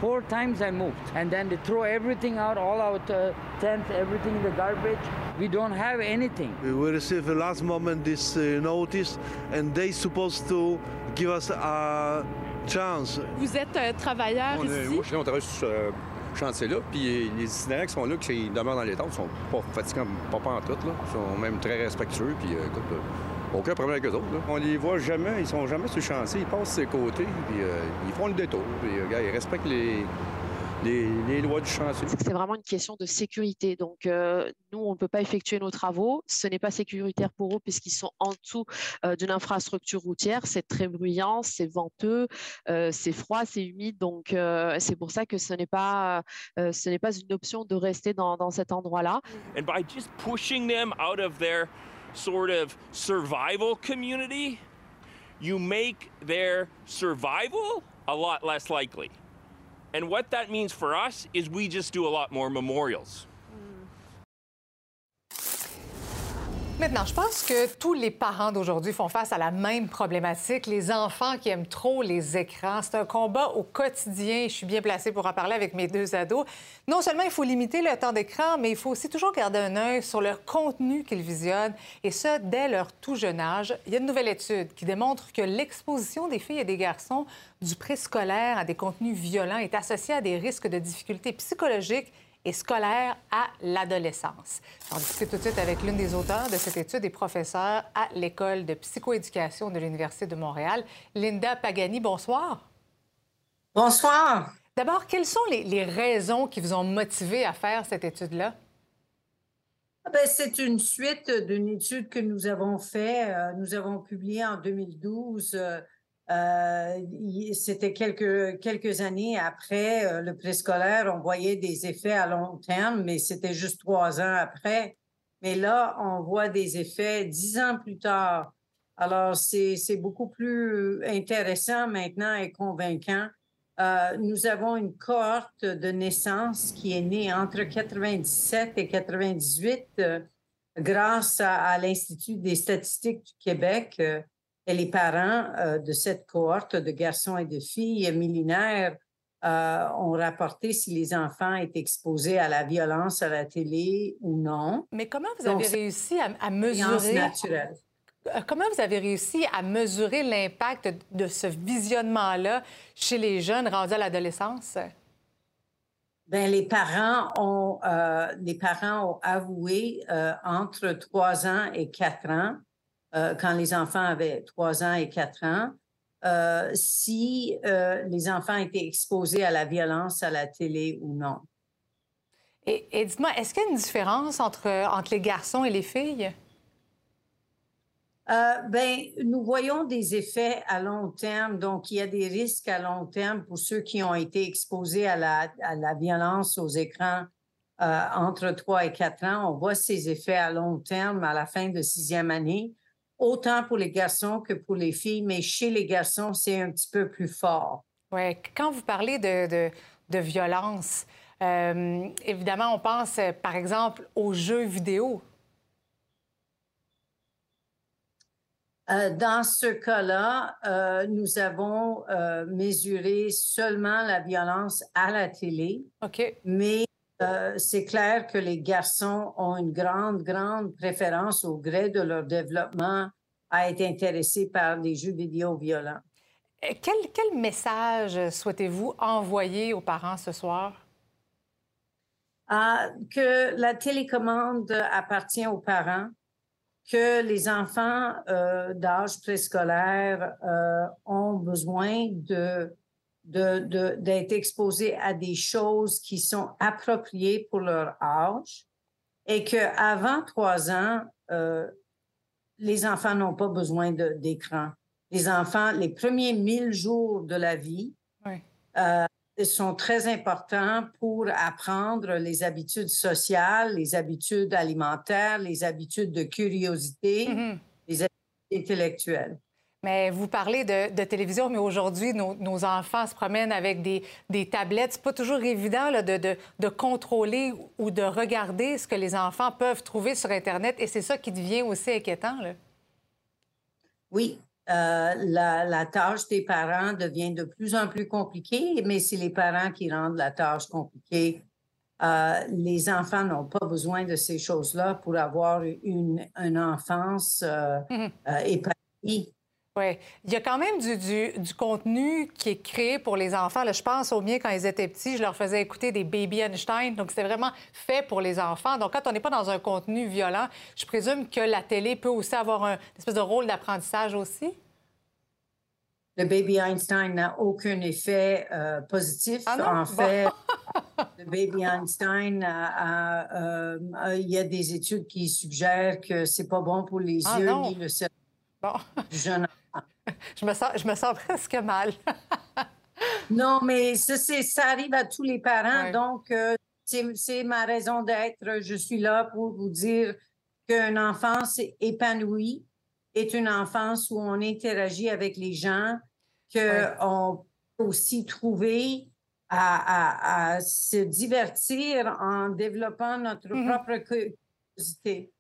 Four times I moved, and then they throw everything out, all our uh, tents, everything in the garbage. We don't have anything. We received the last moment this uh, notice, and they supposed to give us a chance. Vous êtes euh, travailleur On est- ici? moi, je suis là, on travaille sur ce chantier-là, puis les itinérants qui sont là, qui demeurent dans les tentes, sont pas fatigants, pas, pas en tout, là. Ils sont même très respectueux, puis euh, écoute, euh, aucun problème avec eux autres. là. On les voit jamais, ils sont jamais sur le chantier, ils passent sur les côtés, puis euh, ils font le détour, puis euh, gars, ils respectent les, les, les lois du chantier. C'est vraiment une question de sécurité. Donc, euh, nous, on ne peut pas effectuer nos travaux. Ce n'est pas sécuritaire pour eux puisqu'ils sont en dessous euh, d'une infrastructure routière. C'est très bruyant, c'est venteux, euh, c'est froid, c'est humide. Donc, euh, c'est pour ça que ce n'est pas, euh, ce n'est pas une option de rester dans, dans cet endroit-là. And by just pushing them out of their sort of survival community, you make their survival a lot less likely. And what that means for us is we just do a lot more memorials. Maintenant, je pense que tous les parents d'aujourd'hui font face à la même problématique, les enfants qui aiment trop les écrans. C'est un combat au quotidien. Je suis bien placée pour en parler avec mes deux ados. Non seulement il faut limiter le temps d'écran, mais il faut aussi toujours garder un œil sur le contenu qu'ils visionnent, et ce, dès leur tout jeune âge. Il y a une nouvelle étude qui démontre que l'exposition des filles et des garçons du préscolaire à des contenus violents est associée à des risques de difficultés psychologiques et scolaire à l'adolescence. On discute tout de suite avec l'une des auteurs de cette étude et professeure à l'École de psychoéducation de l'Université de Montréal, Linda Pagani. Bonsoir. Bonsoir. D'abord, quelles sont les, les raisons qui vous ont motivé à faire cette étude-là? Ah ben, c'est une suite d'une étude que nous avons fait. euh, nous avons publié en 2012. Euh, C'était quelques, quelques années après euh, le préscolaire. On voyait des effets à long terme, mais c'était juste trois ans après. Mais là, on voit des effets dix ans plus tard. Alors, c'est beaucoup plus intéressant maintenant et convaincant. Euh, nous avons une cohorte de naissance qui est née entre 97 et 98 euh, grâce à l'Institut des statistiques du Québec. Et les parents euh, de cette cohorte de garçons et de filles millénaires euh, ont rapporté si les enfants étaient exposés à la violence à la télé ou non. Mais comment vous avez réussi à, à mesurer... naturelle. Euh, Comment vous avez réussi à mesurer l'impact de, ce visionnement-là chez les jeunes rendus à l'adolescence? Ben, les parents ont euh, les parents ont avoué euh, entre trois ans et quatre ans, euh, quand les enfants avaient trois ans et quatre ans, euh, si euh, les enfants étaient exposés à la violence à la télé ou non. Et, et dites-moi, est-ce qu'il y a une différence entre, entre les garçons et les filles? Euh, ben, nous voyons des effets à long terme. Donc, il y a des risques à long terme pour ceux qui ont été exposés à la, à la violence aux écrans euh, entre 3 et 4 ans. On voit ces effets à long terme à la fin de sixième année, autant pour les garçons que pour les filles, mais chez les garçons, c'est un petit peu plus fort. Oui, quand vous parlez de, de, de violence, euh, évidemment, on pense, euh, par exemple, aux jeux vidéo. Euh, dans ce cas-là, euh, nous avons mesuré seulement la violence à la télé. OK. Mais euh, c'est clair que les garçons ont une grande, grande préférence au gré de leur développement à être intéressés par les jeux vidéo violents. quel, quel message souhaitez-vous envoyer aux parents ce soir? Ah, que la télécommande appartient aux parents, que les enfants euh, d'âge préscolaire euh, ont besoin de d'être de, exposés à des choses qui sont appropriées pour leur âge et qu'avant trois ans, euh, les enfants n'ont pas besoin d'écran. Les enfants, les premiers mille jours de la vie, euh, sont très importants pour apprendre les habitudes sociales, les habitudes alimentaires, les habitudes de curiosité, mm-hmm. les habitudes intellectuelles. Mais vous parlez de, télévision, mais aujourd'hui, nos, enfants se promènent avec des, des tablettes. C'est pas toujours évident de, de, contrôler ou de regarder ce que les enfants peuvent trouver sur Internet, et c'est ça qui devient aussi inquiétant. Là. Oui, euh, la, tâche des parents devient de plus en plus compliquée, mais c'est les parents qui rendent la tâche compliquée. Euh, les enfants n'ont pas besoin de ces choses-là pour avoir une, une enfance euh, mhm. épanouie. Oui. Il y a quand même du, du, contenu qui est créé pour les enfants. Là, je pense au mien quand ils étaient petits, je leur faisais écouter des Baby Einstein. Donc, c'était vraiment fait pour les enfants. Donc, quand on n'est pas dans un contenu violent, je présume que la télé peut aussi avoir un espèce de rôle d'apprentissage aussi. Le Baby Einstein n'a aucun effet euh, positif. Ah en fait, le Baby Einstein, euh, il y a des études qui suggèrent que c'est pas bon pour les ah yeux ni le cerveau du jeune. je, me sens, je me sens presque mal. non, mais ça, ça arrive à tous les parents. Donc, euh, c'est ma raison d'être. Je suis là pour vous dire qu'une enfance épanouie est une enfance où on interagit avec les gens, qu'on peut aussi trouver à, se divertir en développant notre mm-hmm. propre curiosité.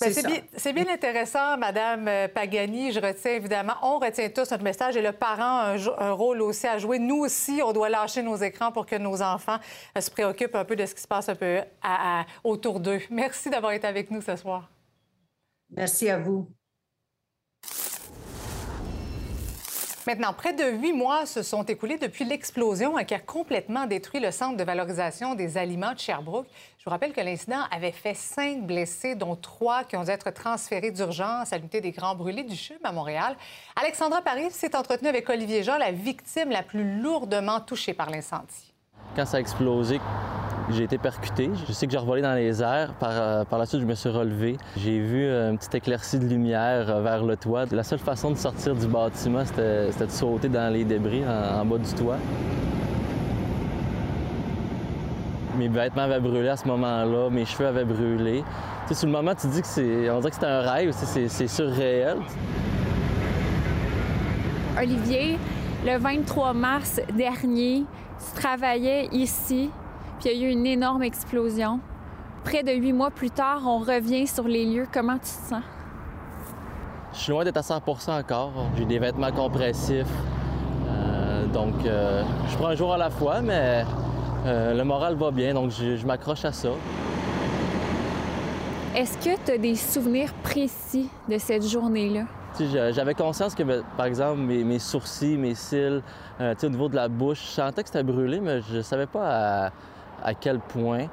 Ben, c'est bien, intéressant, Madame euh, Pagani. Je retiens évidemment, on retient tous notre message et le parent a un, rôle aussi à jouer. Nous aussi, on doit lâcher nos écrans pour que nos enfants euh, se préoccupent un peu de ce qui se passe un peu autour d'eux. Merci d'avoir été avec nous ce soir. Merci à vous. Maintenant, près de huit mois se sont écoulés depuis l'explosion qui a complètement détruit le centre de valorisation des aliments de Sherbrooke. Je vous rappelle que l'incident avait fait cinq blessés, dont trois qui ont dû être transférés d'urgence à l'unité des Grands Brûlés du CHUM à Montréal. Alexandra Paris s'est entretenue avec Olivier Jean, la victime la plus lourdement touchée par l'incendie. Quand ça a explosé, j'ai été percuté. Je sais que j'ai revolé dans les airs. Par, euh, la suite, je me suis relevé. J'ai vu une petite éclaircie de lumière euh, vers le toit. La seule façon de sortir du bâtiment, c'était de sauter dans les débris en, bas du toit. Mes vêtements avaient brûlé à ce moment-là, mes cheveux avaient brûlé. Tu sais, sur le moment, tu dis que c'est. On dirait que c'était un rêve, c'est surréel. Olivier, le 23 mars dernier, tu travaillais ici puis il y a eu une énorme explosion. Près de huit mois plus tard, on revient sur les lieux. Comment tu te sens? Je suis loin d'être à 100% encore. J'ai des vêtements compressifs. Euh, donc, euh, je prends un jour à la fois, mais euh, le moral va bien, donc je, m'accroche à ça. Est-ce que tu as des souvenirs précis de cette journée-là? J'avais conscience que, ben, par exemple, mes, sourcils, mes cils, au niveau de la bouche, je sentais que c'était brûlé, mais je savais pas à, quel point.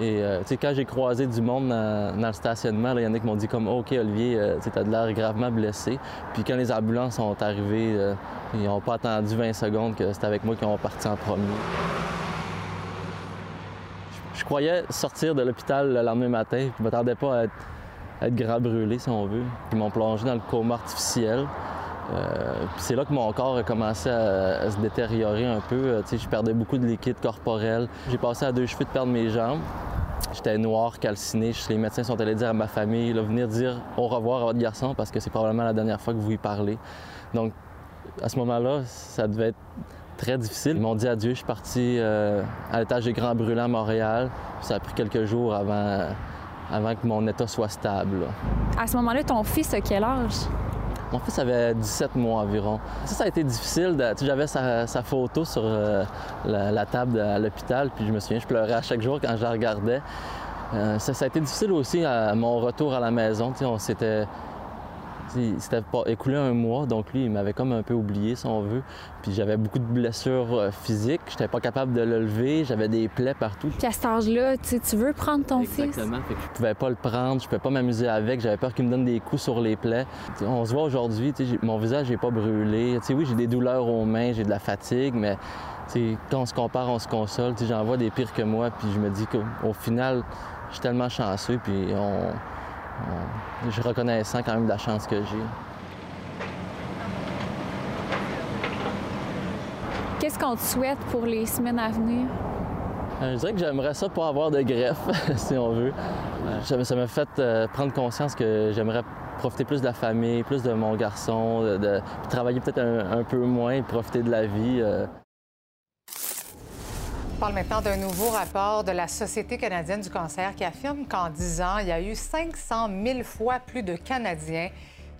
Et euh, quand j'ai croisé du monde dans, le stationnement, il y en a qui m'ont dit comme OK Olivier, euh, tu as de l'air gravement blessé. Puis quand les ambulances sont arrivées, euh, ils n'ont pas attendu 20 secondes que c'était avec moi qu'ils ont parti en premier. Je, croyais sortir de l'hôpital le lendemain matin, je ne m'attendais pas à être, être grand brûlé, si on veut. Ils m'ont plongé dans le coma artificiel. Euh, c'est là que mon corps a commencé à, se détériorer un peu. Euh, je perdais beaucoup de liquide corporel. J'ai passé à deux cheveux de perdre mes jambes. J'étais noir, calciné. Les médecins sont allés dire à ma famille, venir dire au revoir à votre garçon parce que c'est probablement la dernière fois que vous y parlez. Donc, à ce moment-là, ça devait être très difficile. Ils m'ont dit adieu. Je suis parti euh, à l'étage des Grands Brûlants à Montréal. Ça a pris quelques jours avant, avant que mon état soit stable. À ce moment-là, ton fils a quel âge? Mon fils avait 17 mois environ. Ça, ça a été difficile. J'avais sa, photo sur euh, la, table à l'hôpital, puis je me souviens, je pleurais à chaque jour quand je la regardais. Euh, ça, a été difficile aussi à mon retour à la maison. on s'était C'était pas écoulé un mois, donc lui, il m'avait comme un peu oublié, si on veut. Puis j'avais beaucoup de blessures euh, physiques. J'étais pas capable de le lever. J'avais des plaies partout. Puis à cet âge-là, tu veux prendre ton fils? Exactement. Fait que je pouvais pas le prendre. Je pouvais pas m'amuser avec. J'avais peur qu'il me donne des coups sur les plaies. On se voit aujourd'hui, mon visage n'est pas brûlé. Tu sais, oui, j'ai des douleurs aux mains, j'ai de la fatigue, mais quand on se compare, on se console. J'en vois des pires que moi, puis je me dis qu'au final, je suis tellement chanceux, puis on- je suis reconnaissant quand même de la chance que j'ai. Qu'est-ce qu'on te souhaite pour les semaines à venir? Euh, Je dirais que j'aimerais ça pas avoir de greffe, si on veut. Euh, Ça m'a fait euh, prendre conscience que j'aimerais profiter plus de la famille, plus de mon garçon, de, travailler peut-être un, un peu moins, profiter de la vie. On parle maintenant d'un nouveau rapport de la Société canadienne du cancer qui affirme qu'en 10 ans, il y a eu 500 000 fois plus de Canadiens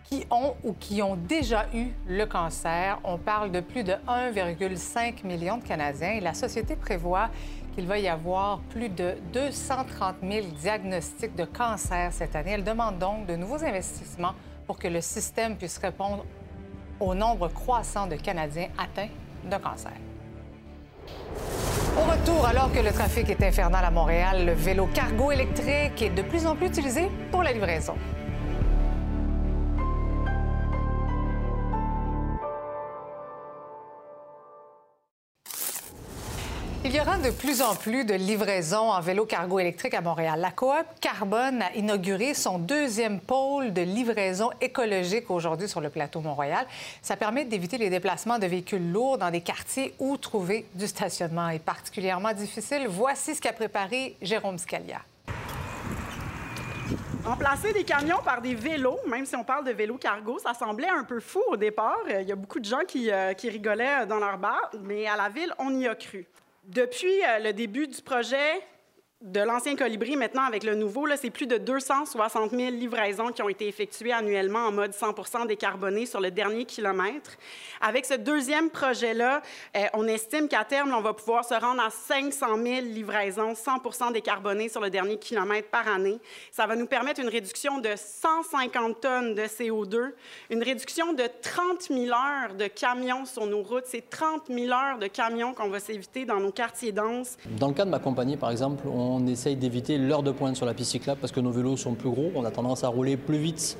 qui ont ou qui ont déjà eu le cancer. On parle de plus de 1,5 million de Canadiens et la Société prévoit qu'il va y avoir plus de 230 000 diagnostics de cancer cette année. Elle demande donc de nouveaux investissements pour que le système puisse répondre au nombre croissant de Canadiens atteints de cancer. Au retour, alors que le trafic est infernal à Montréal, le vélo cargo électrique est de plus en plus utilisé pour la livraison. Il y aura de plus en plus de livraisons en vélo cargo électrique à Montréal. La coop Carbone a inauguré son deuxième pôle de livraison écologique aujourd'hui sur le plateau Mont-Royal. Ça permet d'éviter les déplacements de véhicules lourds dans des quartiers où trouver du stationnement est particulièrement difficile. Voici ce qu'a préparé Jérôme Scalia. Remplacer des camions par des vélos, même si on parle de vélos cargo, ça semblait un peu fou au départ. Il y a beaucoup de gens qui, euh, qui rigolaient dans leur bar, mais à la ville, on y a cru. Depuis euh, le début du projet de l'ancien colibri, maintenant avec le nouveau, c'est plus de 260 000 livraisons qui ont été effectuées annuellement en mode 100% décarboné sur le dernier kilomètre. Avec ce deuxième projet-là, euh, on estime qu'à terme, on va pouvoir se rendre à 500 000 livraisons 100% décarbonées sur le dernier kilomètre par année. Ça va nous permettre une réduction de 150 tonnes de CO2, une réduction de 30 000 heures de camions sur nos routes. C'est 30 000 heures de camions qu'on va s'éviter dans nos quartiers denses. Dans le cas de ma compagnie, par exemple, on essaye d'éviter l'heure de pointe sur la piste cyclable parce que nos vélos sont plus gros, on a tendance à rouler plus vite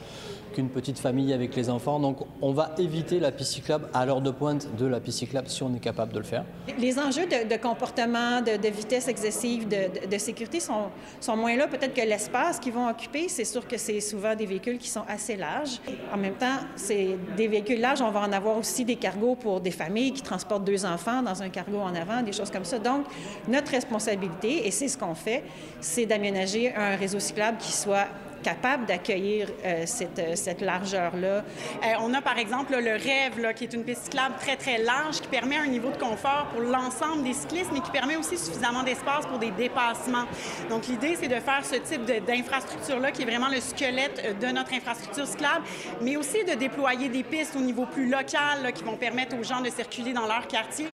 qu'une petite famille avec les enfants. Donc on va éviter la piste cyclable à l'heure de pointe de la piste cyclable si on est capable de le faire. Les enjeux de, comportement, de, vitesse excessive, de, de- de sécurité sont, sont moins là. Peut-être que l'espace qu'ils vont occuper, c'est sûr que c'est souvent des véhicules qui sont assez larges. En même temps, c'est des véhicules larges. On va en avoir aussi des cargos pour des familles qui transportent deux enfants dans un cargo en avant, des choses comme ça. Donc, notre responsabilité, et c'est ce qu'on fait, c'est d'aménager un réseau cyclable qui soit capable d'accueillir euh, cette, euh, cette largeur-là. Euh, on a par exemple le Rêve, qui est une piste cyclable très, très large, qui permet un niveau de confort pour l'ensemble des cyclistes, mais qui permet aussi suffisamment d'espace pour des dépassements. Donc, l'idée, c'est de faire ce type d'infrastructure-là, qui est vraiment le squelette de notre infrastructure cyclable, mais aussi de déployer des pistes au niveau plus local, qui vont permettre aux gens de circuler dans leur quartier.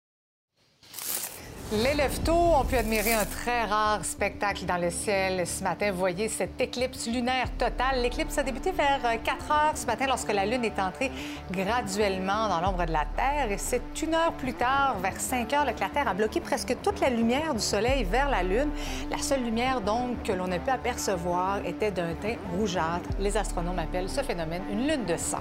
Les lève-tôt ont pu admirer un très rare spectacle dans le ciel ce matin. Vous voyez cette éclipse lunaire totale. L'éclipse a débuté vers 4 heures ce matin lorsque la Lune est entrée graduellement dans l'ombre de la Terre. Et c'est une heure plus tard, vers 5 heures, que la Terre a bloqué presque toute la lumière du Soleil vers la Lune. La seule lumière, donc, que l'on a pu apercevoir était d'un teint rougeâtre. Les astronomes appellent ce phénomène une lune de sang.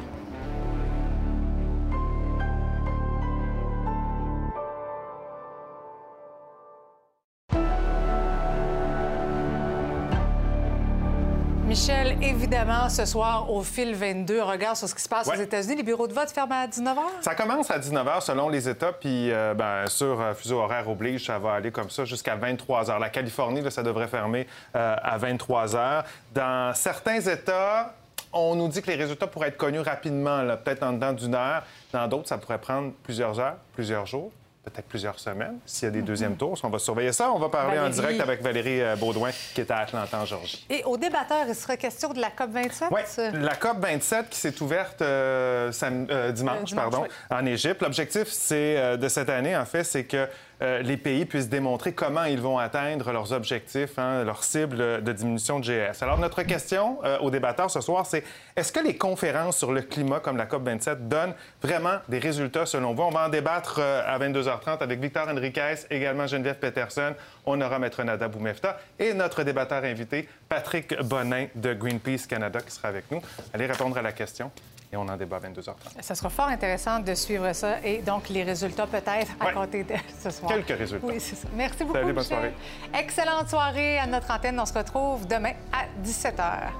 Michel, évidemment, ce soir, au fil 22, regard sur ce qui se passe Ouais. aux États-Unis. Les bureaux de vote ferment à 19 h. Ça commence à 19 h selon les États, puis euh, ben, sur euh, fuseau horaire oblige, ça va aller comme ça jusqu'à 23 h. La Californie, là, ça devrait fermer euh, à 23 h. Dans certains États, on nous dit que les résultats pourraient être connus rapidement, peut-être en dedans d'une heure. Dans d'autres, ça pourrait prendre plusieurs heures, plusieurs jours. Peut-être plusieurs semaines, s'il y a des deuxièmes tours. On va surveiller ça. On va parler en direct avec Valérie euh, Baudouin, qui est à Atlanta, en Georgie. Et aux débatteurs, il sera question de la COP27? Oui, la COP 27 qui s'est ouverte euh, sam- euh, dimanche, dimanche, pardon, oui. en Égypte. L'objectif c'est, de cette année, en fait, c'est que euh, les pays puissent démontrer comment ils vont atteindre leurs objectifs, hein, leurs cibles de diminution de GES. Alors, notre question euh, aux débatteurs ce soir, c'est est-ce que les conférences sur le climat, comme la COP27, donnent vraiment des résultats selon vous? On va en débattre euh, à 22h30 avec Victor Enriquez, également Geneviève Peterson. On aura Maître Nada Boumefta et notre débatteur invité, Patrick Bonin de Greenpeace Canada, qui sera avec nous. Allez répondre à la question et on en débat à 22h30. Ça sera fort intéressant de suivre ça et donc les résultats peut-être à Ouais. compter de ce soir. Quelques résultats. Oui, c'est ça. Merci beaucoup. Salut, bonne soirée. Excellente soirée à notre antenne. On se retrouve demain à 17h.